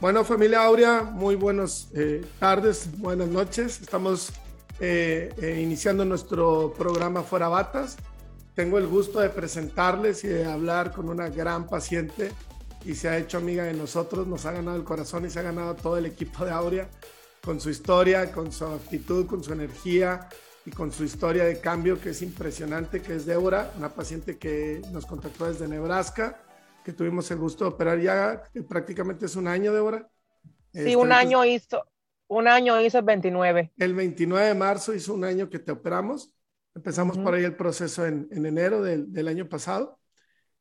Bueno, familia Aurea, muy buenas eh, tardes, buenas noches. Estamos eh, eh, iniciando nuestro programa Fuera Batas. Tengo el gusto de presentarles y de hablar con una gran paciente y se ha hecho amiga de nosotros, nos ha ganado el corazón y se ha ganado todo el equipo de Aurea con su historia, con su actitud, con su energía y con su historia de cambio que es impresionante, que es Débora, una paciente que nos contactó desde Nebraska que tuvimos el gusto de operar ya prácticamente es un año, Débora. Sí, un año hizo, un año hizo el 29. El 29 de marzo hizo un año que te operamos. Empezamos por ahí el proceso en, en enero del, del, año pasado.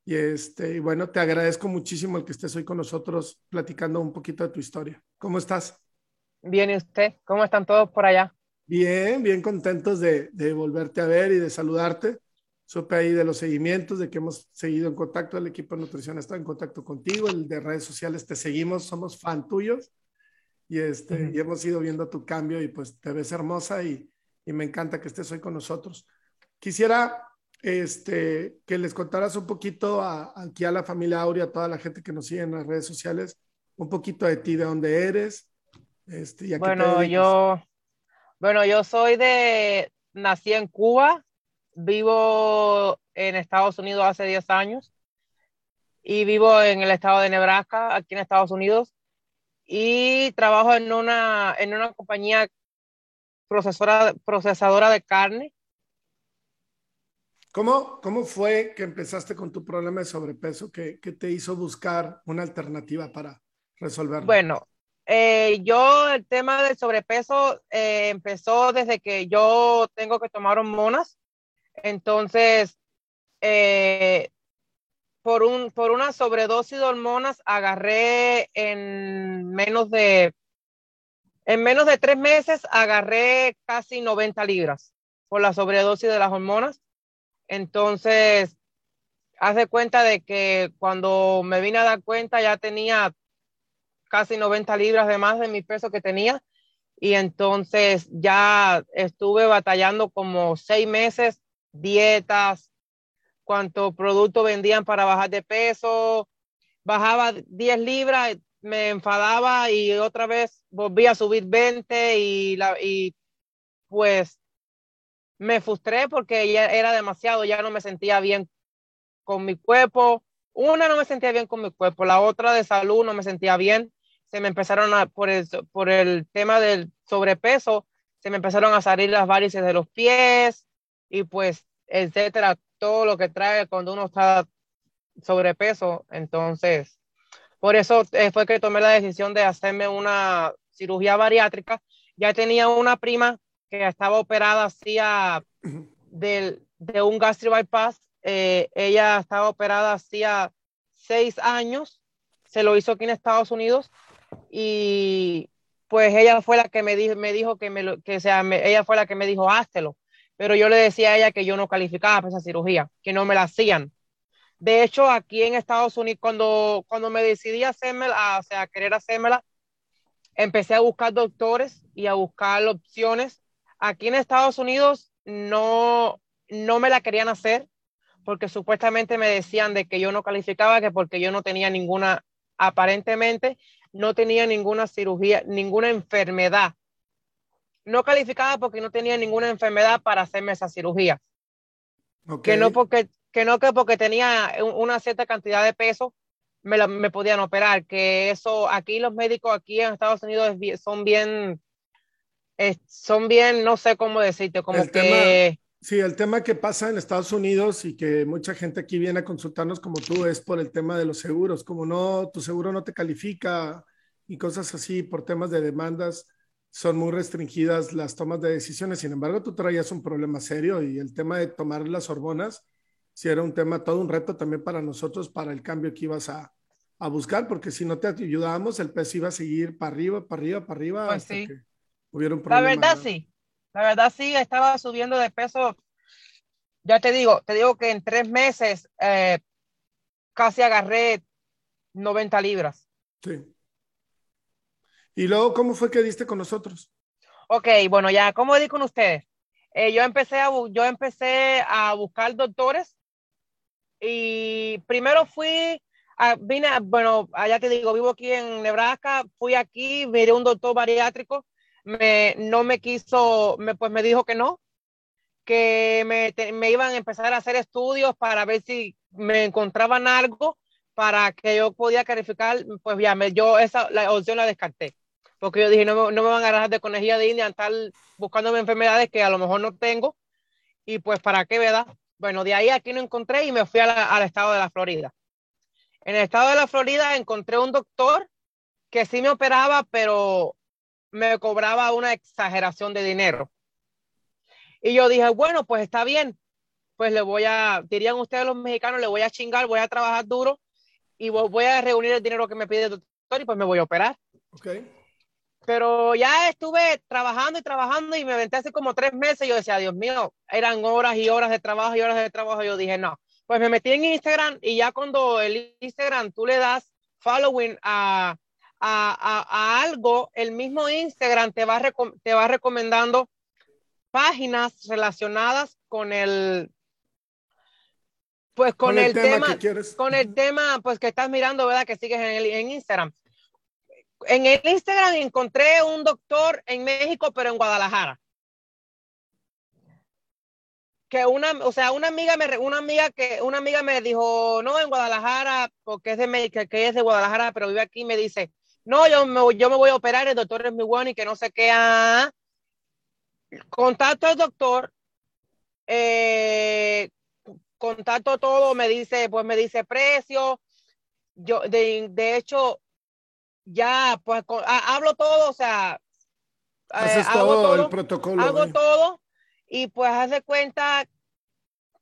Y, este, y bueno, te agradezco muchísimo el que estés hoy con nosotros platicando un poquito de tu historia. ¿Cómo estás? Bien, ¿y usted? ¿Cómo están todos por allá? Bien, bien contentos de, de volverte a ver y de saludarte supe ahí de los seguimientos, de que hemos seguido en contacto, el equipo de nutrición está en contacto contigo, el de redes sociales te seguimos, somos fan tuyos y, este, y hemos ido viendo tu cambio y pues te ves hermosa y, y me encanta que estés hoy con nosotros. Quisiera este, que les contaras un poquito a, aquí a la familia Aurea, a toda la gente que nos sigue en las redes sociales, un poquito de ti, de dónde eres. Este, y bueno, yo, bueno, yo soy de, nací en Cuba, vivo en Estados Unidos hace 10 años y vivo en el estado de Nebraska, aquí en Estados Unidos, y trabajo en una, en una compañía procesora, procesadora de carne. ¿Cómo, ¿Cómo fue que empezaste con tu problema de sobrepeso? ¿Qué, qué te hizo buscar una alternativa para resolverlo? Bueno, eh, yo el tema del sobrepeso eh, empezó desde que yo tengo que tomar hormonas entonces, eh, por, un, por una sobredosis de hormonas, agarré en menos de, en menos de tres meses, agarré casi 90 libras por la sobredosis de las hormonas. Entonces, hace cuenta de que cuando me vine a dar cuenta ya tenía casi 90 libras de más de mi peso que tenía. Y entonces ya estuve batallando como seis meses dietas, cuánto producto vendían para bajar de peso, bajaba 10 libras, me enfadaba y otra vez volví a subir 20 y, la, y pues me frustré porque ya era demasiado, ya no me sentía bien con mi cuerpo. Una no me sentía bien con mi cuerpo, la otra de salud no me sentía bien. Se me empezaron a, por el, por el tema del sobrepeso, se me empezaron a salir las varices de los pies, y pues, etcétera, todo lo que trae cuando uno está sobrepeso. Entonces, por eso eh, fue que tomé la decisión de hacerme una cirugía bariátrica. Ya tenía una prima que estaba operada hacía del, de un gastro bypass. Eh, ella estaba operada hacía seis años. Se lo hizo aquí en Estados Unidos y pues ella fue la que me dijo, me dijo que, me, que sea, ella fue la que me dijo, háztelo pero yo le decía a ella que yo no calificaba para esa cirugía, que no me la hacían. De hecho, aquí en Estados Unidos, cuando, cuando me decidí a hacérmela, o sea, querer hacérmela, empecé a buscar doctores y a buscar opciones. Aquí en Estados Unidos no, no me la querían hacer porque supuestamente me decían de que yo no calificaba, que porque yo no tenía ninguna, aparentemente, no tenía ninguna cirugía, ninguna enfermedad no calificaba porque no tenía ninguna enfermedad para hacerme esa cirugía. Que no porque, que no que porque tenía una cierta cantidad de peso me, me podían operar, que eso aquí los médicos aquí en Estados Unidos son bien, son bien, no sé cómo decirte, como que... sí, el tema que pasa en Estados Unidos y que mucha gente aquí viene a consultarnos como tú es por el tema de los seguros, como no, tu seguro no te califica y cosas así por temas de demandas son muy restringidas las tomas de decisiones. Sin embargo, tú traías un problema serio y el tema de tomar las hormonas, si era un tema, todo un reto también para nosotros, para el cambio que ibas a, a buscar, porque si no te ayudábamos, el peso iba a seguir para arriba, para arriba, para arriba, pues hasta que hubiera un problema. La verdad, sí. La verdad, sí, estaba subiendo de peso. Ya te digo, te digo que en tres meses eh, casi agarré 90 libras. Sí. ¿Y luego cómo fue que diste con nosotros? Ok, bueno, ya, ¿cómo di con ustedes? Eh, yo, empecé a, yo empecé a buscar doctores y primero fui vine, bueno, allá te digo, vivo aquí en Nebraska, fui aquí, miré un doctor bariátrico, me, no me quiso, me, pues me dijo que no, que me, me iban a empezar a hacer estudios para ver si me encontraban algo para que yo podía calificar, pues ya, me, yo esa la opción la descarté, porque yo dije, no, no me van a agarrar de conejilla de India, estar buscándome enfermedades que a lo mejor no tengo, y pues para qué, ¿verdad? Bueno, de ahí aquí no encontré y me fui al estado de la Florida. En el estado de la Florida encontré un doctor que sí me operaba, pero me cobraba una exageración de dinero. Y yo dije, bueno, pues está bien, pues le voy a, dirían ustedes los mexicanos, le voy a chingar, voy a trabajar duro y voy a reunir el dinero que me pide el doctor y pues me voy a operar. Okay. Pero ya estuve trabajando y trabajando y me aventé hace como tres meses. Yo decía, Dios mío, eran horas y horas de trabajo y horas de trabajo. Yo dije, no. Pues me metí en Instagram y ya cuando el Instagram tú le das following a, a, a, algo, el mismo Instagram te va, te va recomendando páginas relacionadas con el pues con, el, tema, con el tema pues que estás mirando, ¿verdad? Que sigues en, el, en Instagram. En el Instagram encontré un doctor en México, pero en Guadalajara. Que una, o sea, una amiga me, una amiga que, una amiga me dijo, no, en Guadalajara, porque es de México, que es de Guadalajara, pero vive aquí, me dice, no, yo me, yo me voy a operar, el doctor es muy bueno y que no sé qué, ah, contacto al doctor, eh, contacto todo, me dice, pues me dice precio. Yo, de, de hecho, ya, pues hablo todo, o sea, eh, hago todo, el protocolo. Hago todo y pues hace cuenta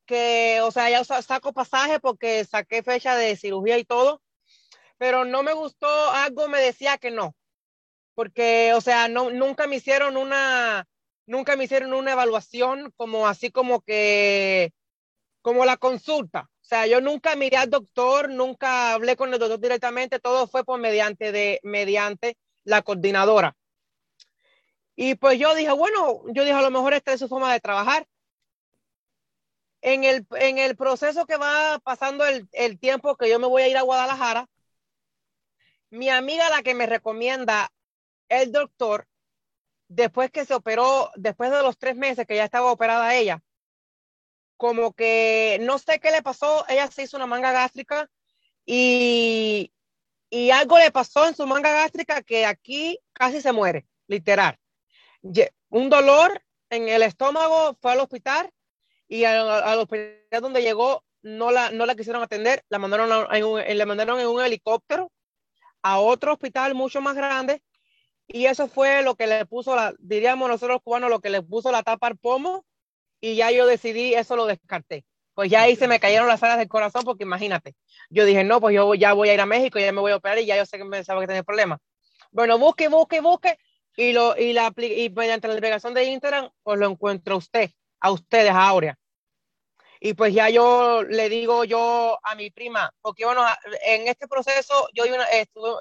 que, o sea, ya saco pasaje porque saqué fecha de cirugía y todo, pero no me gustó, algo me decía que no, porque, o sea, no, nunca me hicieron una, nunca me hicieron una evaluación como así como que, como la consulta. O sea, yo nunca miré al doctor, nunca hablé con el doctor directamente, todo fue por mediante de, mediante la coordinadora. Y pues yo dije, bueno, yo dije, a lo mejor esta es su forma de trabajar. En el, en el proceso que va pasando el, el tiempo que yo me voy a ir a Guadalajara, mi amiga la que me recomienda el doctor después que se operó, después de los tres meses que ya estaba operada ella, como que no sé qué le pasó, ella se hizo una manga gástrica y, y algo le pasó en su manga gástrica que aquí casi se muere, literal. Un dolor en el estómago, fue al hospital y al, hospital donde llegó no la, no la quisieron atender, la mandaron en un, le mandaron en un helicóptero a otro hospital mucho más grande y eso fue lo que le puso, la, diríamos nosotros cubanos, lo que le puso la tapa al pomo. Y ya yo decidí, eso lo descarté. Pues ya ahí se me cayeron las alas del corazón, porque imagínate, yo dije, no, pues yo ya voy a ir a México, ya me voy a operar y ya yo sé que pensaba que tenía problemas. Bueno, busque, busque, busque, y, lo, y, la, y mediante la delegación de Instagram, pues lo encuentro a usted, a ustedes, a Aurea. Y pues ya yo le digo yo a mi prima, porque bueno, en este proceso yo y una,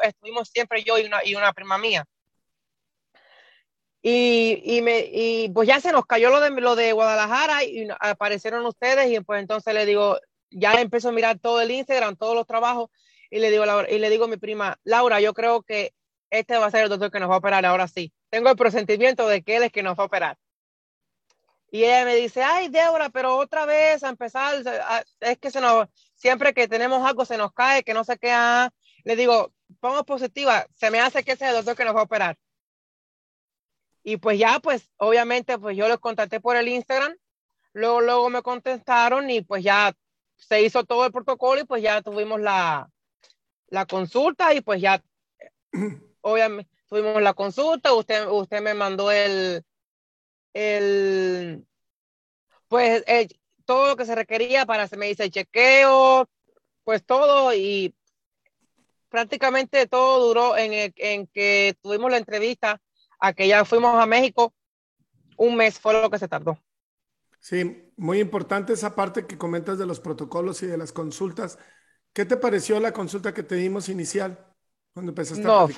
estuvimos siempre yo y una, y una prima mía. Y, y, me, y pues ya se nos cayó lo de, lo de Guadalajara y aparecieron ustedes y pues entonces le digo, ya empezó a mirar todo el Instagram, todos los trabajos y le digo, y le digo a mi prima, Laura, yo creo que este va a ser el doctor que nos va a operar ahora sí. Tengo el presentimiento de que él es que nos va a operar. Y ella me dice, ay, Débora, pero otra vez a empezar, es que se nos, siempre que tenemos algo se nos cae, que no se queda. Le digo, pongo positiva, se me hace que ese es el doctor que nos va a operar. Y pues ya, pues obviamente, pues yo los contacté por el Instagram, luego, luego me contestaron y pues ya se hizo todo el protocolo y pues ya tuvimos la, la consulta y pues ya, obviamente, tuvimos la consulta, usted, usted me mandó el, el, pues todo lo que se requería para, se me dice el chequeo, pues todo y prácticamente todo duró en, en que tuvimos la entrevista a que ya fuimos a México, un mes fue lo que se tardó. Sí, muy importante esa parte que comentas de los protocolos y de las consultas. ¿Qué te pareció la consulta que te dimos inicial cuando empezaste no,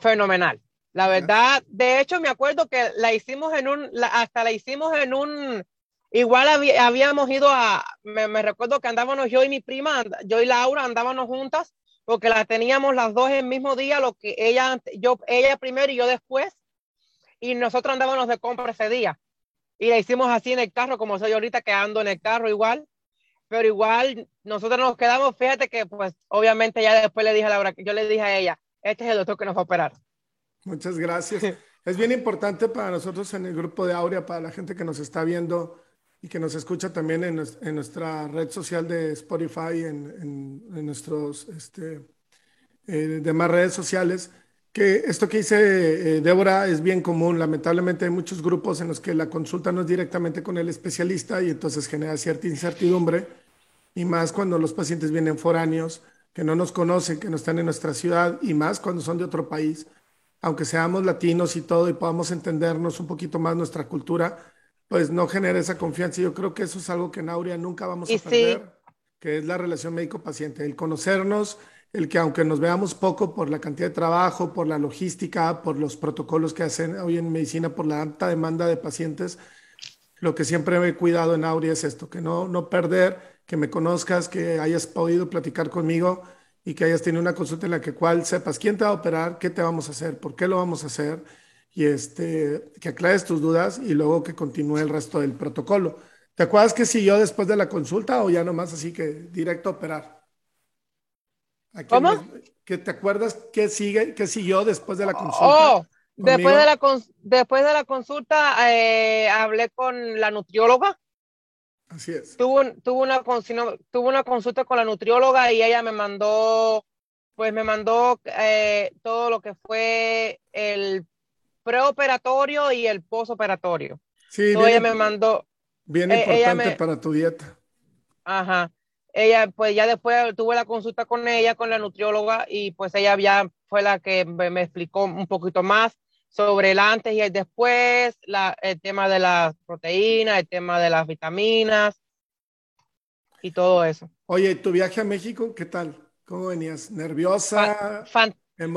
fenomenal. La verdad, de hecho, me acuerdo que la hicimos en un, hasta la hicimos en un, igual habíamos ido a, me, me, recuerdo que andábamos yo y mi prima, yo y Laura andábamos juntas, porque la teníamos las dos el mismo día, lo que ella, yo, ella primero y yo después, y nosotros andábamos de compra ese día. Y la hicimos así en el carro, como soy ahorita que ando en el carro igual, pero igual nosotros nos quedamos, fíjate que pues obviamente ya después le dije a Laura, yo le dije a ella, este es el doctor que nos va a operar. Muchas gracias. es bien importante para nosotros en el grupo de Aurea, para la gente que nos está viendo y que nos escucha también en, nuestra red social de Spotify, en, en, nuestros este, eh, demás redes sociales, que esto que dice eh, Débora es bien común. Lamentablemente hay muchos grupos en los que la consulta no es directamente con el especialista y entonces genera cierta incertidumbre, y más cuando los pacientes vienen foráneos, que no nos conocen, que no están en nuestra ciudad, y más cuando son de otro país. Aunque seamos latinos y todo y podamos entendernos un poquito más nuestra cultura, pues no genera esa confianza. Yo creo que eso es algo que en Aurea nunca vamos a perder, que es la relación médico-paciente, el conocernos, el que aunque nos veamos poco por la cantidad de trabajo, por la logística, por los protocolos que hacen hoy en medicina, por la alta demanda de pacientes, lo que siempre me he cuidado en Aurea es esto, que no, no perder, que me conozcas, que hayas podido platicar conmigo y que hayas tenido una consulta en la que cual sepas quién te va a operar, qué te vamos a hacer, por qué lo vamos a hacer y este, que aclares tus dudas y luego que continúe el resto del protocolo. ¿Te acuerdas que siguió después de la consulta o ya nomás así que directo a operar? ¿Cómo? ¿Que te acuerdas qué sigue, qué siguió después de la consulta? Oh, después de la, después de la consulta eh, hablé con la nutrióloga. Así es. Tuvo, tuvo, una, tuvo una consulta con la nutrióloga y ella me mandó, pues me mandó eh, todo lo que fue el preoperatorio y el posoperatorio. Sí, ella me mandó. Bien eh, importante para tu dieta. Ajá. Ella, pues ya después tuve la consulta con ella, con la nutrióloga, y pues ella ya fue la que me, explicó un poquito más sobre el antes y el después, la, el tema de las proteínas, el tema de las vitaminas y todo eso. Oye, ¿tu viaje a México qué tal? ¿Cómo venías? ¿Nerviosa?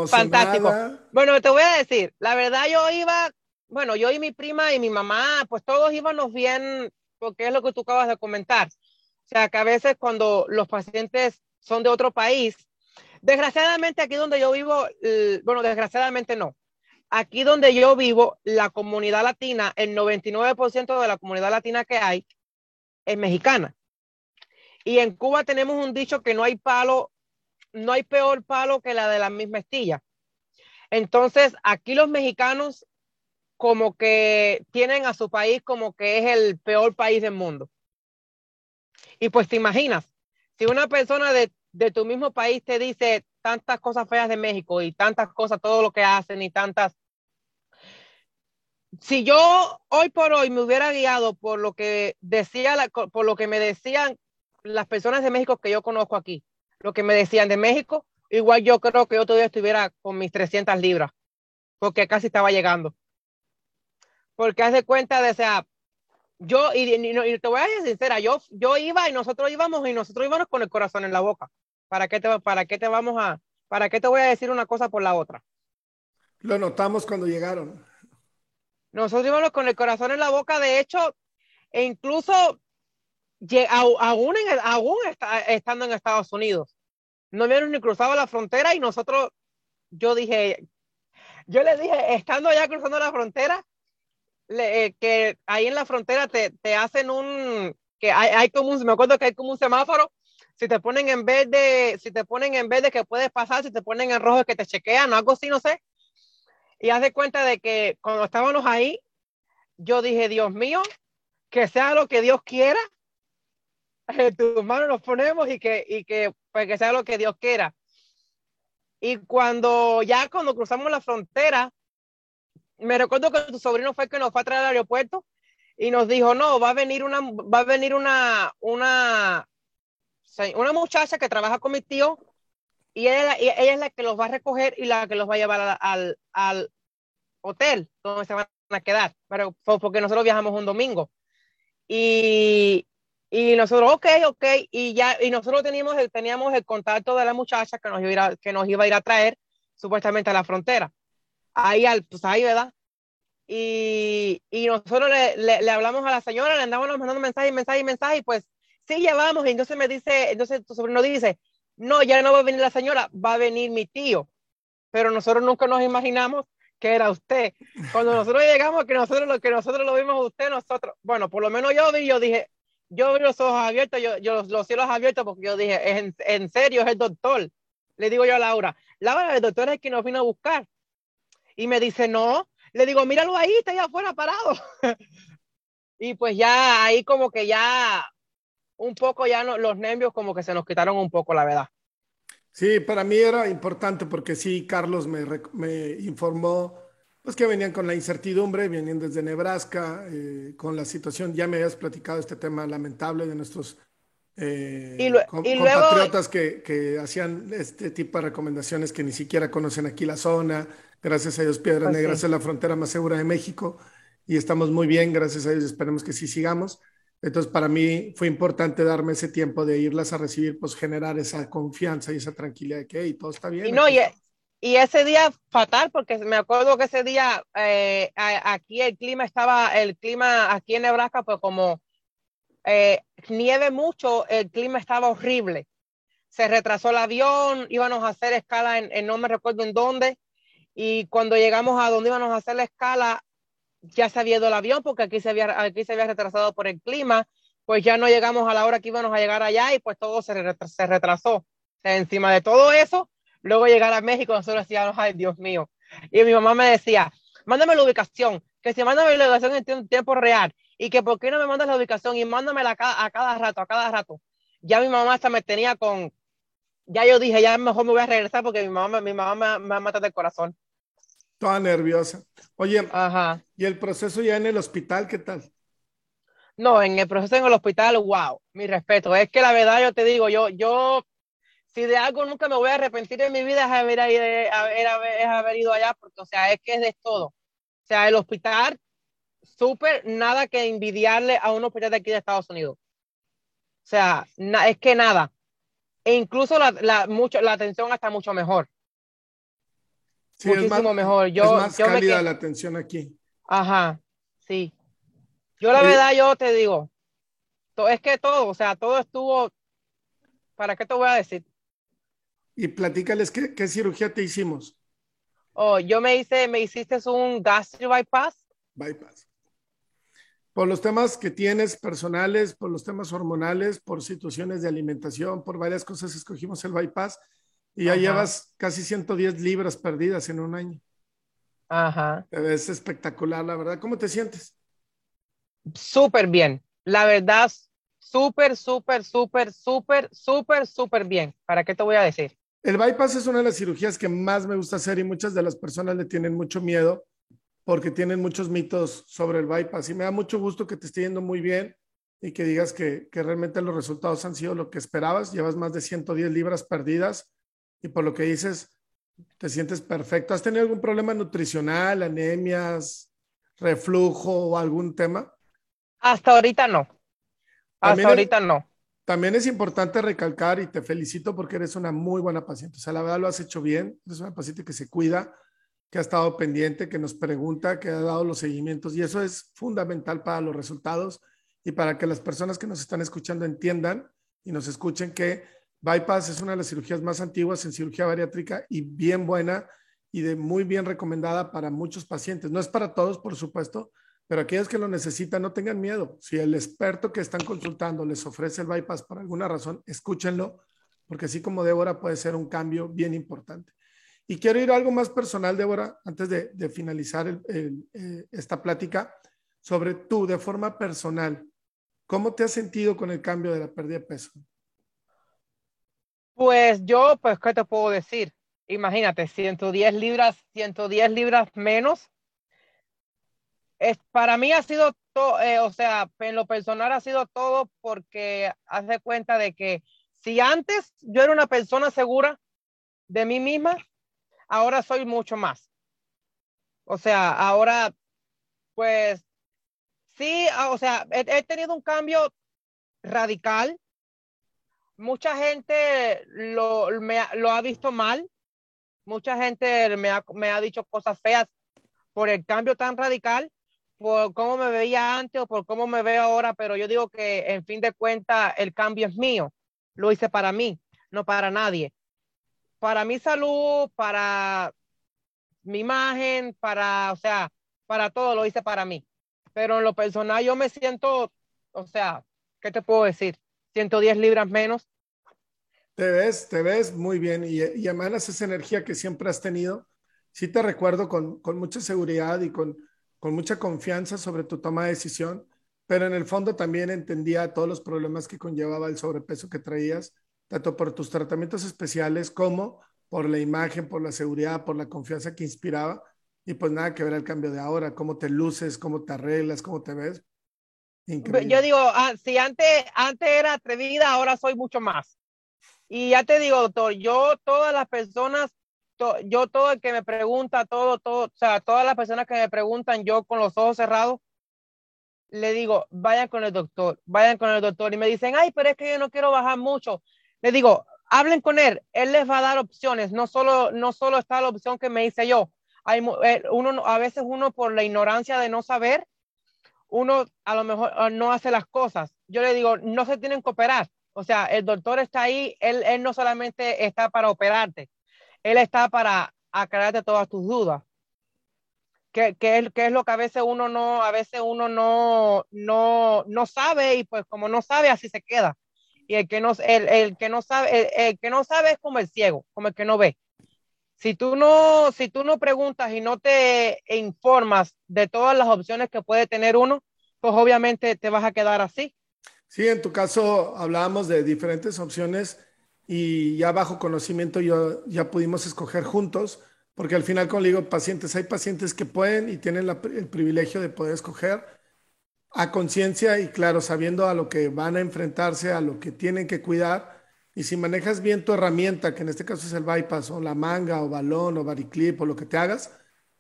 Fantástico. Bueno, te voy a decir, la verdad yo iba, bueno, yo y mi prima y mi mamá, pues todos íbamos bien, porque es lo que tú acabas de comentar. O sea, que a veces cuando los pacientes son de otro país, desgraciadamente aquí donde yo vivo, bueno, desgraciadamente no. Aquí donde yo vivo, la comunidad latina, el 99% de la comunidad latina que hay es mexicana. Y en Cuba tenemos un dicho que no hay palo no hay peor palo que la de la misma estilla. Entonces, aquí los mexicanos como que tienen a su país como que es el peor país del mundo. Y pues te imaginas, si una persona de, tu mismo país te dice tantas cosas feas de México y tantas cosas, todo lo que hacen y tantas... Si yo hoy por hoy me hubiera guiado por lo que decía, por lo que me decían las personas de México que yo conozco aquí, lo que me decían de México, igual yo creo que yo todavía estuviera con mis 300 libras, porque casi estaba llegando. Porque haz de cuenta de, o sea, yo, y, te voy a decir sincera, yo, yo iba y nosotros íbamos y nosotros íbamos con el corazón en la boca. ¿Para qué te, para qué te vamos a, para qué te voy a decir una cosa por la otra? Lo notamos cuando llegaron. Nosotros íbamos con el corazón en la boca, de hecho, e incluso aún, en aún estando en Estados Unidos, no habíamos ni cruzado la frontera y nosotros, yo dije, yo le dije, estando ya cruzando la frontera, eh, que ahí en la frontera te, te hacen un, que hay, hay, como un, me acuerdo que hay como un semáforo, si te ponen en vez de, si te ponen en vez de que puedes pasar, si te ponen en rojo que te chequean o algo así, no sé. Y haz de cuenta de que cuando estábamos ahí, yo dije, Dios mío, que sea lo que Dios quiera, en tus manos nos ponemos y que, y que, pues, que sea lo que Dios quiera. Y cuando ya cuando cruzamos la frontera, me recuerdo que tu sobrino fue el que nos fue a traer al aeropuerto y nos dijo, no, va a venir una, va a venir una, una, una muchacha que trabaja con mi tío y ella, ella, es la que los va a recoger y la que los va a llevar al, al hotel donde se van a quedar, pero porque nosotros viajamos un domingo. Y, y nosotros, ok, ok, y ya, y nosotros teníamos el, teníamos el contacto de la muchacha que nos, iba a, que nos iba a ir a traer supuestamente a la frontera. Ahí, al, pues ahí, ¿verdad? y, y nosotros le, le, hablamos a la señora, le andábamos mandando mensajes, mensajes, mensajes, y pues sí llevamos, y entonces me dice, entonces tu sobrino dice, no, ya no va a venir la señora, va a venir mi tío, pero nosotros nunca nos imaginamos que era usted. Cuando nosotros llegamos, que nosotros lo que nosotros lo vimos a usted, nosotros, bueno, por lo menos yo vi, yo dije, yo vi los ojos abiertos, yo, yo los, cielos abiertos, porque yo dije, en, en serio, es el doctor. Le digo yo a Laura, Laura, el doctor es el que nos vino a buscar. Y me dice, no, le digo, míralo ahí, está ahí afuera parado. y pues ya ahí como que ya un poco ya no, los nervios como que se nos quitaron un poco, la verdad. Sí, para mí era importante porque sí, Carlos me, me informó pues que venían con la incertidumbre, venían desde Nebraska, eh, con la situación, ya me habías platicado este tema lamentable de nuestros eh, compatriotas que, que, hacían este tipo de recomendaciones que ni siquiera conocen aquí la zona, Gracias a Dios, Piedras pues Negras es la frontera más segura de México y estamos muy bien, gracias a Dios, esperemos que sí sigamos. Entonces, para mí fue importante darme ese tiempo de irlas a recibir, pues generar esa confianza y esa tranquilidad de que todo está bien. Y no, y, y, ese día fatal, porque me acuerdo que ese día eh, aquí el clima estaba, el clima aquí en Nebraska, pues como eh, nieve mucho, el clima estaba horrible. Se retrasó el avión, íbamos a hacer escala en no me recuerdo en dónde, y cuando llegamos a donde íbamos a hacer la escala, ya se había ido el avión porque aquí se había, aquí se había retrasado por el clima, pues ya no llegamos a la hora que íbamos a llegar allá y pues todo se, se retrasó. encima de todo eso, luego llegar a México, nosotros decíamos, ay Dios mío. Y mi mamá me decía, mándame la ubicación, que si mándame la ubicación en tiempo real y que por qué no me mandas la ubicación y mándamela a cada, a cada rato, a cada rato. Ya mi mamá hasta me tenía con, ya yo dije, ya mejor me voy a regresar porque mi mamá, mi mamá me, me va a matar del corazón. Toda nerviosa. Oye, Ajá. ¿y el proceso ya en el hospital qué tal? No, en el proceso en el hospital, wow, mi respeto. Es que la verdad yo te digo, yo, yo, si de algo nunca me voy a arrepentir en mi vida es haber, haber, haber ido allá, porque, o sea, es que es de todo. O sea, el hospital, súper, nada que envidiarle a un hospital de aquí de Estados Unidos. O sea, es que nada. E incluso la, la, mucho, la atención está mucho mejor muchísimo mejor. Yo, es más cálida la atención aquí. Ajá, sí. Yo la verdad, yo te digo, es que todo, o sea, todo estuvo, ¿para qué te voy a decir? Y platícales qué, qué cirugía te hicimos. Oh, yo me hice, me hiciste un gastric bypass. Bypass. Por los temas que tienes personales, por los temas hormonales, por situaciones de alimentación, por varias cosas escogimos el bypass y ya llevas casi 110 libras perdidas en un año. Ajá. Es espectacular, la verdad. ¿Cómo te sientes? Súper bien. La verdad, súper, súper, súper, súper, súper, súper bien. ¿Para qué te voy a decir? El bypass es una de las cirugías que más me gusta hacer y muchas de las personas le tienen mucho miedo porque tienen muchos mitos sobre el bypass. Y me da mucho gusto que te esté yendo muy bien y que digas que, que realmente los resultados han sido lo que esperabas. Llevas más de 110 libras perdidas y por lo que dices, te sientes perfecto. ¿Has tenido algún problema nutricional, anemias, reflujo o algún tema? Hasta ahorita no. Hasta ahorita no. También es importante recalcar y te felicito porque eres una muy buena paciente. O sea, la verdad lo has hecho bien. Eres una paciente que se cuida, que ha estado pendiente, que nos pregunta, que ha dado los seguimientos y eso es fundamental para los resultados y para que las personas que nos están escuchando entiendan y nos escuchen que Bypass es una de las cirugías más antiguas en cirugía bariátrica y bien buena y de muy bien recomendada para muchos pacientes. No es para todos, por supuesto, pero aquellos que lo necesitan no tengan miedo. Si el experto que están consultando les ofrece el bypass por alguna razón, escúchenlo, porque así como Débora puede ser un cambio bien importante. Y quiero ir a algo más personal, Débora, antes de, finalizar eh, esta plática, sobre tú, de forma personal. ¿Cómo te has sentido con el cambio de la pérdida de peso? Pues yo, pues, ¿qué te puedo decir? Imagínate, 110 libras, 110 libras menos. Es, para mí ha sido todo, eh, o sea, en lo personal ha sido todo porque hace cuenta de que si antes yo era una persona segura de mí misma, ahora soy mucho más. O sea, ahora, pues, sí, ah, o sea, he tenido un cambio radical. Mucha gente lo, me, lo ha visto mal, mucha gente me ha, me ha dicho cosas feas por el cambio tan radical, por cómo me veía antes o por cómo me veo ahora, pero yo digo que en fin de cuentas el cambio es mío. Lo hice para mí, no para nadie. Para mi salud, para mi imagen, para, o sea, para todo lo hice para mí. Pero en lo personal yo me siento, o sea, ¿qué te puedo decir? 110 libras menos. Te ves, te ves muy bien y, y emanas esa energía que siempre has tenido. Sí te recuerdo con, con mucha seguridad y con, con mucha confianza sobre tu toma de decisión, pero en el fondo también entendía todos los problemas que conllevaba el sobrepeso que traías, tanto por tus tratamientos especiales como por la imagen, por la seguridad, por la confianza que inspiraba. Y pues nada que ver el cambio de ahora, cómo te luces, cómo te arreglas, cómo te ves. Increíble. Yo digo, ah, si antes, antes era atrevida, ahora soy mucho más. Y ya te digo, doctor, yo todas las personas, yo todo el que me pregunta, todo, todo, o sea, todas las personas que me preguntan, yo con los ojos cerrados, le digo, vayan con el doctor, vayan con el doctor. Y me dicen, ay, pero es que yo no quiero bajar mucho. Le digo, hablen con él, él les va a dar opciones, no solo, no solo está la opción que me hice yo. Hay, eh, uno, a veces uno por la ignorancia de no saber, uno a lo mejor ah, no hace las cosas. Yo le digo, no se tienen que operar. O sea, el doctor está ahí, él, él no solamente está para operarte, él está para aclararte todas tus dudas. Que, que, es, que es lo que a veces uno no, a veces uno no, no, no sabe y pues como no sabe, así se queda y el que no, el, el que no sabe, el, que no sabe es como el ciego, como el que no ve. Si tú no, si tú no preguntas y no te informas de todas las opciones que puede tener uno, pues obviamente te vas a quedar así. Sí, en tu caso hablábamos de diferentes opciones y ya bajo conocimiento yo, ya pudimos escoger juntos, porque al final, como digo, pacientes, hay pacientes que pueden y tienen el privilegio de poder escoger a conciencia y claro, sabiendo a lo que van a enfrentarse, a lo que tienen que cuidar. Y si manejas bien tu herramienta, que en este caso es el bypass o la manga o balón o bariclip o lo que te hagas,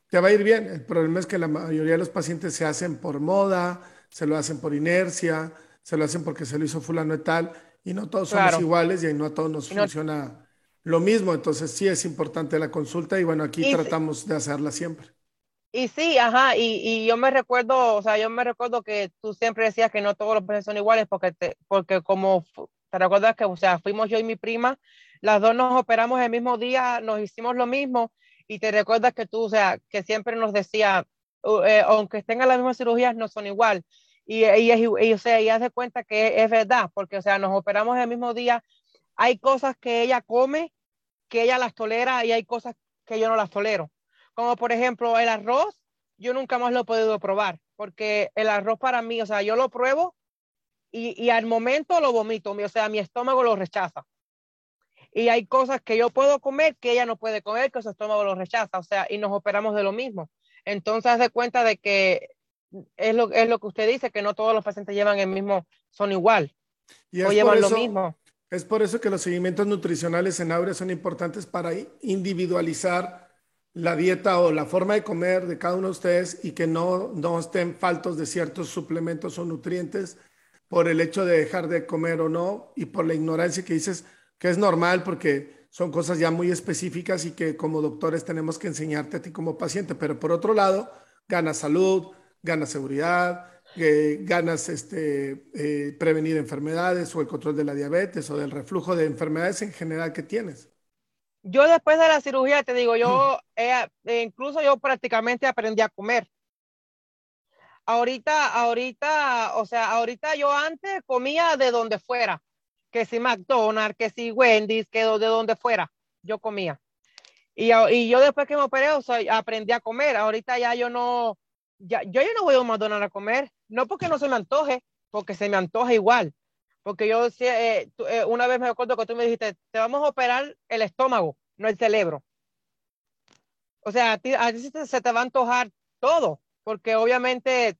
te va a ir bien. El problema es que la mayoría de los pacientes se hacen por moda, se lo hacen por inercia, se lo hacen porque se lo hizo fulano y tal, y no todos somos iguales y no a todos nos funciona lo mismo. Entonces sí es importante la consulta y bueno, aquí tratamos de hacerla siempre. Y sí, ajá, y, y, yo me recuerdo, o sea, yo me recuerdo que tú siempre decías que no todos los pacientes son iguales porque, te, porque como te recuerdas que, o sea, fuimos yo y mi prima, las dos nos operamos el mismo día, nos hicimos lo mismo y te recuerdas que tú, o sea, que siempre nos decía, eh, aunque tengan las mismas cirugías, no son igual. Y, y, y, ella se cuenta que es verdad, porque, o sea, nos operamos el mismo día. Hay cosas que ella come, que ella las tolera y hay cosas que yo no las tolero. Como por ejemplo el arroz, yo nunca más lo he podido probar, porque el arroz para mí, o sea, yo lo pruebo y, y al momento lo vomito, o sea, mi estómago lo rechaza. Y hay cosas que yo puedo comer que ella no puede comer, que su estómago lo rechaza, o sea, y nos operamos de lo mismo. Entonces, de cuenta de que es lo, es lo que usted dice, que no todos los pacientes llevan el mismo, son igual, o llevan lo mismo. Es por eso que los seguimientos nutricionales en Aurea son importantes para individualizar la dieta o la forma de comer de cada uno de ustedes y que no, no estén faltos de ciertos suplementos o nutrientes por el hecho de dejar de comer o no y por la ignorancia que dices que es normal porque son cosas ya muy específicas y que como doctores tenemos que enseñarte a ti como paciente, pero por otro lado, ganas salud, ganas seguridad, eh, ganas este, eh, prevenir enfermedades o el control de la diabetes o del reflujo de enfermedades en general que tienes yo después de la cirugía, te digo, yo eh, incluso yo prácticamente aprendí a comer. Ahorita, ahorita, o sea, ahorita yo antes comía de donde fuera, que si McDonald's, que si Wendy's, que de donde fuera, yo comía. Y, y yo después que me operé, o sea, aprendí a comer. Ahorita ya yo no, yo no voy a un McDonald's a comer, no porque no se me antoje, porque se me antoja igual. Porque yo eh, eh, una vez me acuerdo que tú me dijiste, te vamos a operar el estómago, no el cerebro. O sea, a ti, se te va a antojar todo, porque obviamente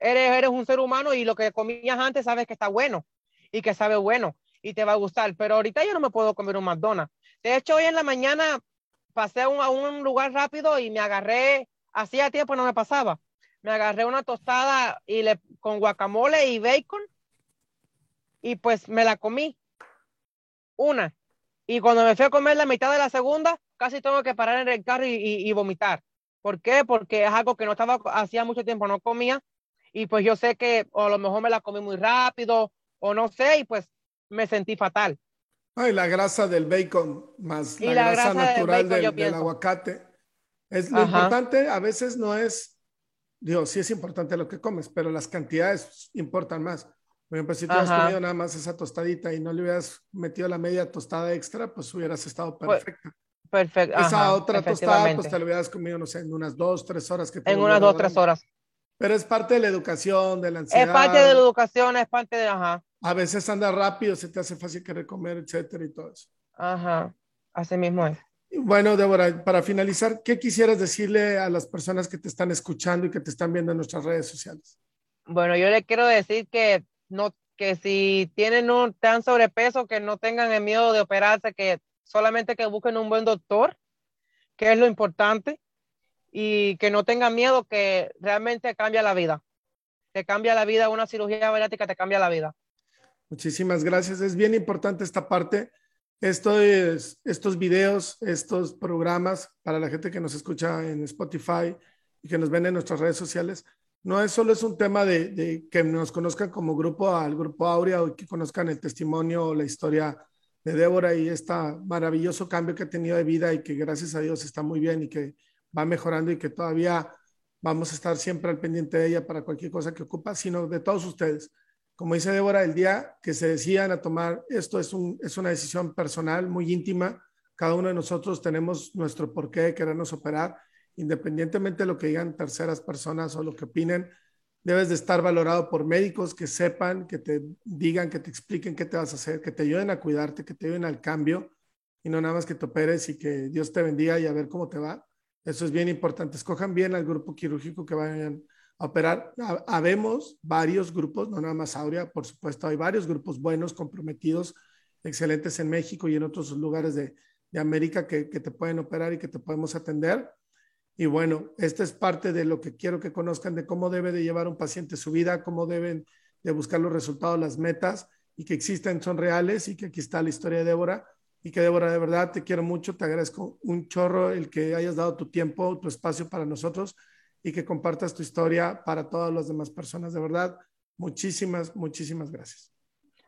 eres, eres un ser humano y lo que comías antes sabes que está bueno y que sabe bueno y te va a gustar. Pero ahorita yo no me puedo comer un McDonald's. De hecho, hoy en la mañana pasé a a un lugar rápido y me agarré, hacía tiempo no me pasaba, me agarré una tostada y le, con guacamole y bacon y pues me la comí. Una. Y cuando me fui a comer la mitad de la segunda, casi tengo que parar en el carro y, vomitar. ¿Por qué? Porque es algo que no estaba, hacía mucho tiempo no comía y pues yo sé que o a lo mejor me la comí muy rápido o no sé y pues me sentí fatal. Ay, la grasa del bacon más la, grasa, natural del, aguacate. Es lo importante, a veces no es, digo, sí es importante lo que comes, pero las cantidades importan más. Por ejemplo, si tú has comido nada más esa tostadita y no le hubieras metido la media tostada extra, pues hubieras estado pues, perfecta. Perfecto. Esa otra tostada, pues te la hubieras comido, no sé, en unas dos, tres horas. Que en unas dos, tres horas. Pero es parte de la educación, de la ansiedad. Es parte de la educación, es parte de, ajá. A veces anda rápido, se te hace fácil querer comer, etcétera, y todo eso. Ajá, así mismo es. Bueno, Débora, para finalizar, ¿qué quisieras decirle a las personas que te están escuchando y que te están viendo en nuestras redes sociales? Bueno, yo le quiero decir que no, que si tienen un tan sobrepeso, que no tengan el miedo de operarse, que solamente que busquen un buen doctor, que es lo importante, y que no tengan miedo, que realmente cambia la vida. Te cambia la vida, una cirugía bariátrica te cambia la vida. Muchísimas gracias. Es bien importante esta parte. Esto es, estos videos, estos programas para la gente que nos escucha en Spotify y que nos ven en nuestras redes sociales, no es solo es un tema de, de que nos conozcan como grupo al grupo Aurea o que conozcan el testimonio o la historia de Débora y este maravilloso cambio que ha tenido de vida y que gracias a Dios está muy bien y que va mejorando y que todavía vamos a estar siempre al pendiente de ella para cualquier cosa que ocupa, sino de todos ustedes. Como dice Débora, el día que se decían a tomar esto es, un, es una decisión personal, muy íntima. Cada uno de nosotros tenemos nuestro porqué de querernos operar, independientemente de lo que digan terceras personas o lo que opinen debes de estar valorado por médicos que sepan, que te digan, que te expliquen qué te vas a hacer, que te ayuden a cuidarte, que te ayuden al cambio y no nada más que te operes y que Dios te bendiga y a ver cómo te va. Eso es bien importante. Escojan bien al grupo quirúrgico que vayan a operar. Habemos varios grupos, no nada más Aurea, por supuesto, hay varios grupos buenos, comprometidos, excelentes en México y en otros lugares de, de América que, que te pueden operar y que te podemos atender. Y bueno, esta es parte de lo que quiero que conozcan de cómo debe de llevar un paciente su vida, cómo deben de buscar los resultados, las metas y que existen, son reales y que aquí está la historia de Débora. Y que Débora, de verdad te quiero mucho, te agradezco un chorro el que hayas dado tu tiempo, tu espacio para nosotros y que compartas tu historia para todas las demás personas. De verdad, muchísimas, muchísimas gracias.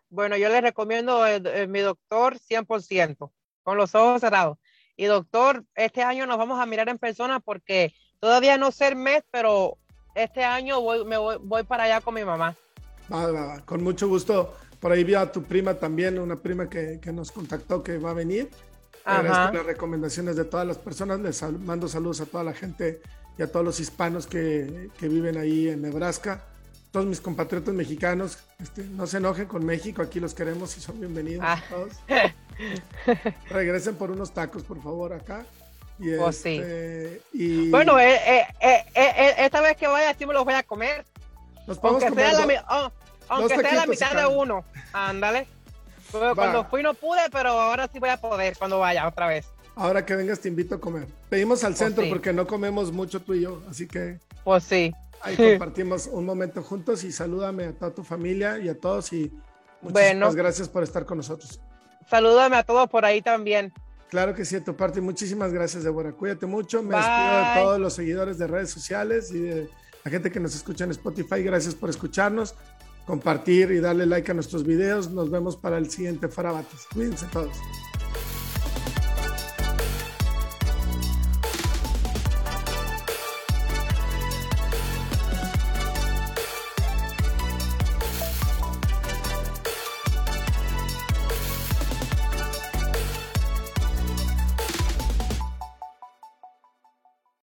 Bueno, yo les recomiendo mi doctor 100%, con los ojos cerrados. Y doctor, este año nos vamos a mirar en persona porque todavía no sé el mes, pero este año voy, me voy, para allá con mi mamá. Va, va, Con mucho gusto. Por ahí vi a tu prima también, una prima que, que nos contactó que va a venir. Agradezco las recomendaciones de todas las personas. Les mando saludos a toda la gente y a todos los hispanos que, que viven ahí en Nebraska. Todos mis compatriotas mexicanos, este, no se enojen con México, aquí los queremos y son bienvenidos ah. todos. Regresen por unos tacos, por favor, acá. Y oh, este, Bueno, eh, eh, eh, esta vez que vaya, sí me los voy a comer. aunque sea, la, oh, aunque sea la mitad de uno. Ándale. Cuando fui no pude, pero ahora sí voy a poder cuando vaya otra vez. Ahora que vengas te invito a comer. Pedimos al oh, centro porque no comemos mucho tú y yo, así que... Pues sí. Ahí compartimos un momento juntos y salúdame a toda tu familia y a todos y muchas gracias por estar con nosotros salúdame a todos por ahí también. Claro que sí, a tu parte. Muchísimas gracias, Débora. Cuídate mucho. Me despido de todos los seguidores de redes sociales y de la gente que nos escucha en Spotify. Gracias por escucharnos, compartir y darle like a nuestros videos. Nos vemos para el siguiente Farabates. Cuídense todos.